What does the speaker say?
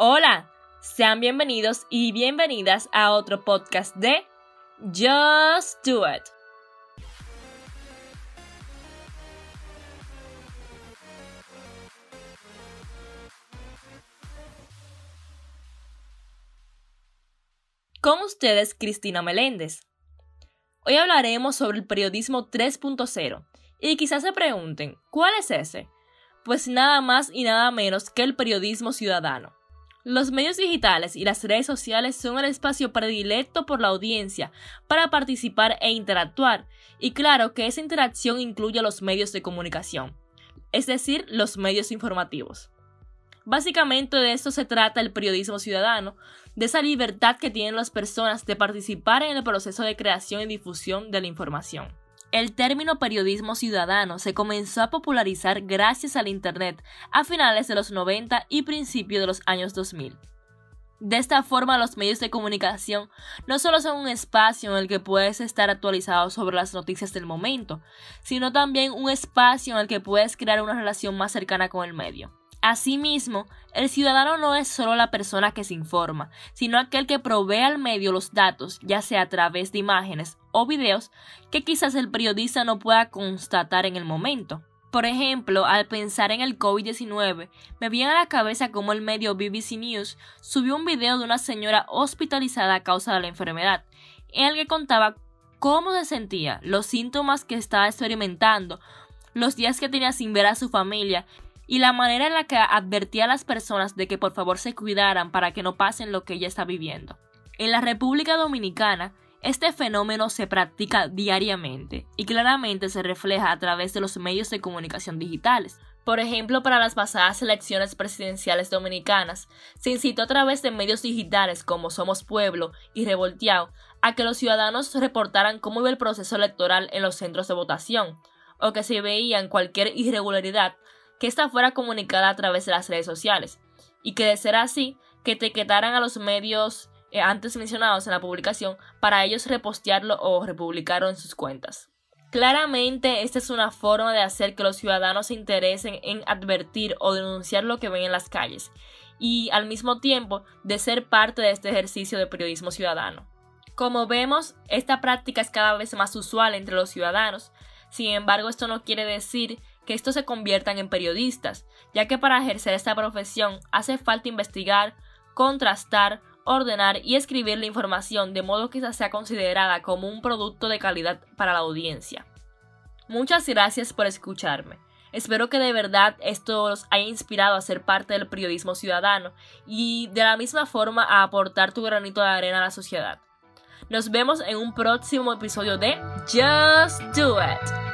Hola, sean bienvenidos y bienvenidas a otro podcast de Just Do It. Con ustedes, Cristina Meléndez. Hoy hablaremos sobre el periodismo 3.0 y quizás se pregunten, ¿cuál es ese? Pues nada más y nada menos que el periodismo ciudadano. Los medios digitales y las redes sociales son el espacio predilecto por la audiencia para participar e interactuar, y claro que esa interacción incluye los medios de comunicación, es decir, los medios informativos. Básicamente de esto se trata el periodismo ciudadano, de esa libertad que tienen las personas de participar en el proceso de creación y difusión de la información. El término periodismo ciudadano se comenzó a popularizar gracias al Internet a finales de los 90 y principios de los años 2000. De esta forma, los medios de comunicación no solo son un espacio en el que puedes estar actualizado sobre las noticias del momento, sino también un espacio en el que puedes crear una relación más cercana con el medio. Asimismo, el ciudadano no es solo la persona que se informa, sino aquel que provee al medio los datos, ya sea a través de imágenes o videos, que quizás el periodista no pueda constatar en el momento. Por ejemplo, al pensar en el COVID-19, me viene a la cabeza cómo el medio BBC News subió un video de una señora hospitalizada a causa de la enfermedad, en el que contaba cómo se sentía, los síntomas que estaba experimentando, los días que tenía sin ver a su familia y la manera en la que advertía a las personas de que por favor se cuidaran para que no pasen lo que ella está viviendo. En la República Dominicana, este fenómeno se practica diariamente y claramente se refleja a través de los medios de comunicación digitales. Por ejemplo, para las pasadas elecciones presidenciales dominicanas, se incitó a través de medios digitales como Somos Pueblo y Revolteado a que los ciudadanos reportaran cómo iba el proceso electoral en los centros de votación, o que se veían cualquier irregularidad que ésta fuera comunicada a través de las redes sociales, y que de ser así, que etiquetaran a los medios eh, antes mencionados en la publicación para ellos repostearlo o republicarlo en sus cuentas. Claramente, esta es una forma de hacer que los ciudadanos se interesen en advertir o denunciar lo que ven en las calles, y al mismo tiempo de ser parte de este ejercicio de periodismo ciudadano. Como vemos, esta práctica es cada vez más usual entre los ciudadanos, sin embargo esto no quiere decir que estos se conviertan en periodistas, ya que para ejercer esta profesión hace falta investigar, contrastar, ordenar y escribir la información de modo que sea considerada como un producto de calidad para la audiencia. Muchas gracias por escucharme. Espero que de verdad esto los haya inspirado a ser parte del periodismo ciudadano y de la misma forma a aportar tu granito de arena a la sociedad. Nos vemos en un próximo episodio de Just Do It.